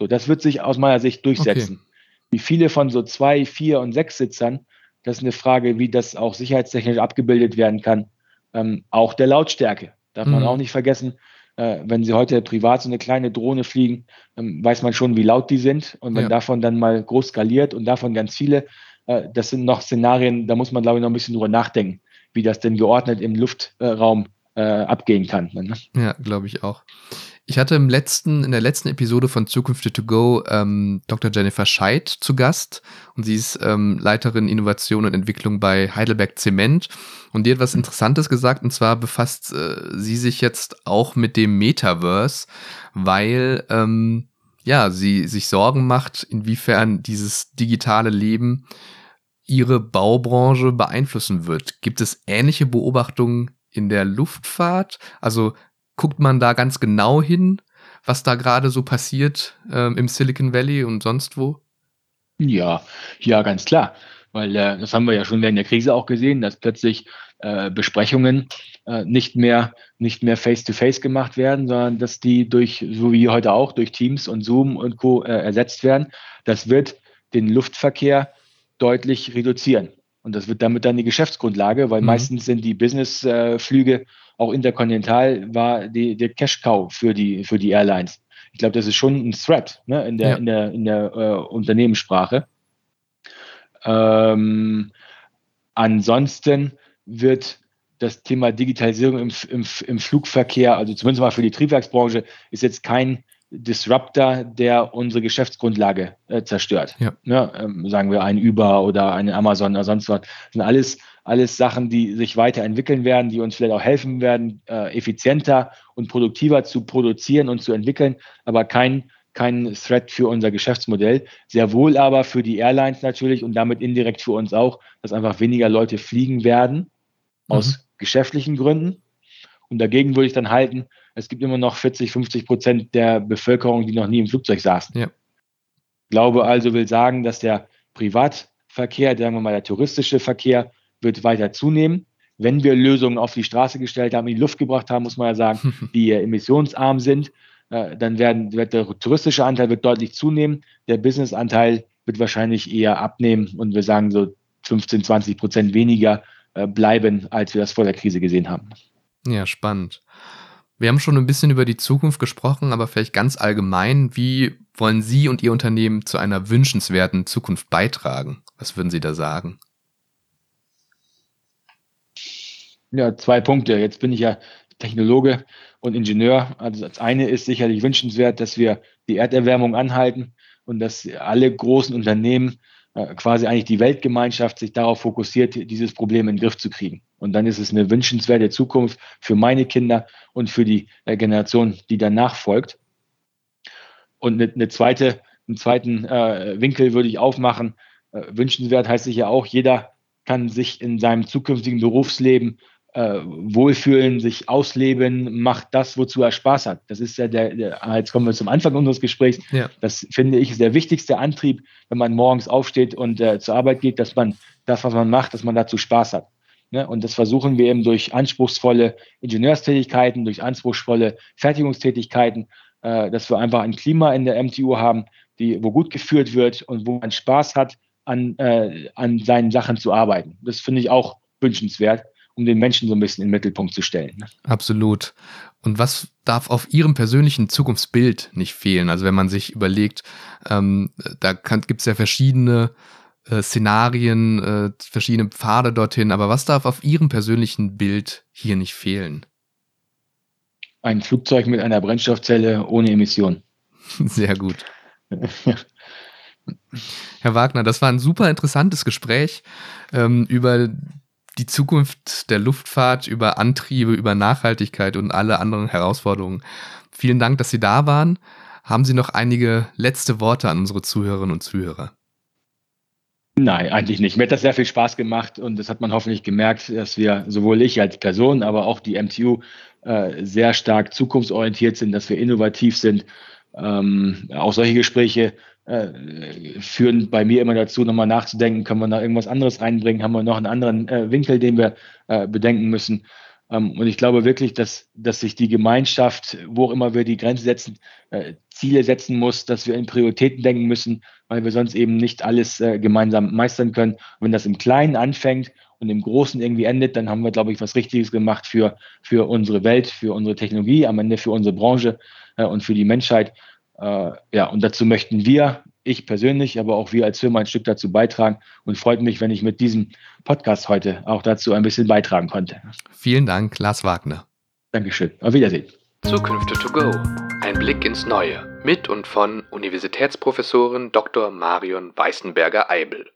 So, das wird sich aus meiner Sicht durchsetzen. Okay. Wie viele von so zwei, vier und sechs Sitzern, das ist eine Frage, wie das auch sicherheitstechnisch abgebildet werden kann. Ähm, auch der Lautstärke. Darf mhm. man auch nicht vergessen. Äh, wenn Sie heute privat so eine kleine Drohne fliegen, ähm, weiß man schon, wie laut die sind. Und wenn ja. davon dann mal groß skaliert und davon ganz viele, äh, das sind noch Szenarien, da muss man, glaube ich, noch ein bisschen drüber nachdenken, wie das denn geordnet im Luftraum äh, abgehen kann. Ne? Ja, glaube ich auch. Ich hatte im letzten, in der letzten Episode von Zukunft to Go ähm, Dr. Jennifer Scheidt zu Gast und sie ist ähm, Leiterin Innovation und Entwicklung bei Heidelberg Zement und die hat was Interessantes gesagt und zwar befasst äh, sie sich jetzt auch mit dem Metaverse, weil ähm, ja sie sich Sorgen macht, inwiefern dieses digitale Leben ihre Baubranche beeinflussen wird. Gibt es ähnliche Beobachtungen in der Luftfahrt? Also guckt man da ganz genau hin, was da gerade so passiert ähm, im Silicon Valley und sonst wo? Ja, ja, ganz klar. Weil äh, das haben wir ja schon während der Krise auch gesehen, dass plötzlich äh, Besprechungen äh, nicht mehr nicht mehr face-to-face -face gemacht werden, sondern dass die durch, so wie heute auch, durch Teams und Zoom und Co. Äh, ersetzt werden. Das wird den Luftverkehr deutlich reduzieren. Und das wird damit dann die Geschäftsgrundlage, weil mhm. meistens sind die Businessflüge äh, auch interkontinental war die, der Cash-Cow für die, für die Airlines. Ich glaube, das ist schon ein Threat ne, in der, ja. in der, in der äh, Unternehmenssprache. Ähm, ansonsten wird das Thema Digitalisierung im, im, im Flugverkehr, also zumindest mal für die Triebwerksbranche, ist jetzt kein Disruptor, der unsere Geschäftsgrundlage äh, zerstört. Ja. Ne, ähm, sagen wir ein Uber oder eine Amazon oder sonst was. Das sind alles alles Sachen, die sich weiterentwickeln werden, die uns vielleicht auch helfen werden, äh, effizienter und produktiver zu produzieren und zu entwickeln, aber kein, kein Threat für unser Geschäftsmodell. Sehr wohl aber für die Airlines natürlich und damit indirekt für uns auch, dass einfach weniger Leute fliegen werden aus mhm. geschäftlichen Gründen. Und dagegen würde ich dann halten, es gibt immer noch 40, 50 Prozent der Bevölkerung, die noch nie im Flugzeug saßen. Ja. Ich glaube also, will sagen, dass der Privatverkehr, sagen wir mal der touristische Verkehr, wird weiter zunehmen. Wenn wir Lösungen auf die Straße gestellt haben, in die Luft gebracht haben, muss man ja sagen, (laughs) die emissionsarm sind, äh, dann werden, wird der touristische Anteil wird deutlich zunehmen. Der Business-Anteil wird wahrscheinlich eher abnehmen und wir sagen so 15, 20 Prozent weniger äh, bleiben, als wir das vor der Krise gesehen haben. Ja, spannend. Wir haben schon ein bisschen über die Zukunft gesprochen, aber vielleicht ganz allgemein, wie wollen Sie und Ihr Unternehmen zu einer wünschenswerten Zukunft beitragen? Was würden Sie da sagen? Ja, zwei Punkte. Jetzt bin ich ja Technologe und Ingenieur. Also das eine ist sicherlich wünschenswert, dass wir die Erderwärmung anhalten und dass alle großen Unternehmen quasi eigentlich die Weltgemeinschaft sich darauf fokussiert, dieses Problem in den Griff zu kriegen. Und dann ist es eine wünschenswerte Zukunft für meine Kinder und für die äh, Generation, die danach folgt. Und eine, zweite, einen zweiten äh, Winkel würde ich aufmachen. Äh, wünschenswert heißt sich ja auch, jeder kann sich in seinem zukünftigen Berufsleben äh, wohlfühlen, sich ausleben, macht das, wozu er Spaß hat. Das ist ja der, der jetzt kommen wir zum Anfang unseres Gesprächs. Ja. Das finde ich ist der wichtigste Antrieb, wenn man morgens aufsteht und äh, zur Arbeit geht, dass man das, was man macht, dass man dazu Spaß hat. Ne? Und das versuchen wir eben durch anspruchsvolle Ingenieurstätigkeiten, durch anspruchsvolle Fertigungstätigkeiten, äh, dass wir einfach ein Klima in der MTU haben, die, wo gut geführt wird und wo man Spaß hat, an, äh, an seinen Sachen zu arbeiten. Das finde ich auch wünschenswert um den Menschen so ein bisschen in den Mittelpunkt zu stellen. Ne? Absolut. Und was darf auf Ihrem persönlichen Zukunftsbild nicht fehlen? Also wenn man sich überlegt, ähm, da gibt es ja verschiedene äh, Szenarien, äh, verschiedene Pfade dorthin, aber was darf auf Ihrem persönlichen Bild hier nicht fehlen? ein Flugzeug mit einer Brennstoffzelle ohne Emission. (laughs) Sehr gut. (laughs) Herr Wagner, das war ein super interessantes Gespräch ähm, über die Zukunft der Luftfahrt, über Antriebe, über Nachhaltigkeit und alle anderen Herausforderungen. Vielen Dank, dass Sie da waren. Haben Sie noch einige letzte Worte an unsere Zuhörerinnen und Zuhörer? Nein, eigentlich nicht. Mir hat das sehr viel Spaß gemacht und das hat man hoffentlich gemerkt, dass wir sowohl ich als Person, aber auch die MTU äh, sehr stark zukunftsorientiert sind, dass wir innovativ sind. Ähm, auch solche Gespräche äh, führen bei mir immer dazu, nochmal nachzudenken, können wir da irgendwas anderes reinbringen, haben wir noch einen anderen äh, Winkel, den wir äh, bedenken müssen. Ähm, und ich glaube wirklich, dass, dass sich die Gemeinschaft, wo auch immer wir die Grenze setzen, äh, Ziele setzen muss, dass wir in Prioritäten denken müssen, weil wir sonst eben nicht alles äh, gemeinsam meistern können. Und wenn das im Kleinen anfängt und im Großen irgendwie endet, dann haben wir, glaube ich, was Richtiges gemacht für, für unsere Welt, für unsere Technologie, am Ende für unsere Branche und für die Menschheit. Äh, ja, und dazu möchten wir, ich persönlich, aber auch wir als Firma ein Stück dazu beitragen und freut mich, wenn ich mit diesem Podcast heute auch dazu ein bisschen beitragen konnte. Vielen Dank, Lars Wagner. Dankeschön. Auf Wiedersehen. Zukünfte to go. Ein Blick ins Neue. Mit und von Universitätsprofessorin Dr. Marion Weißenberger-Eibel.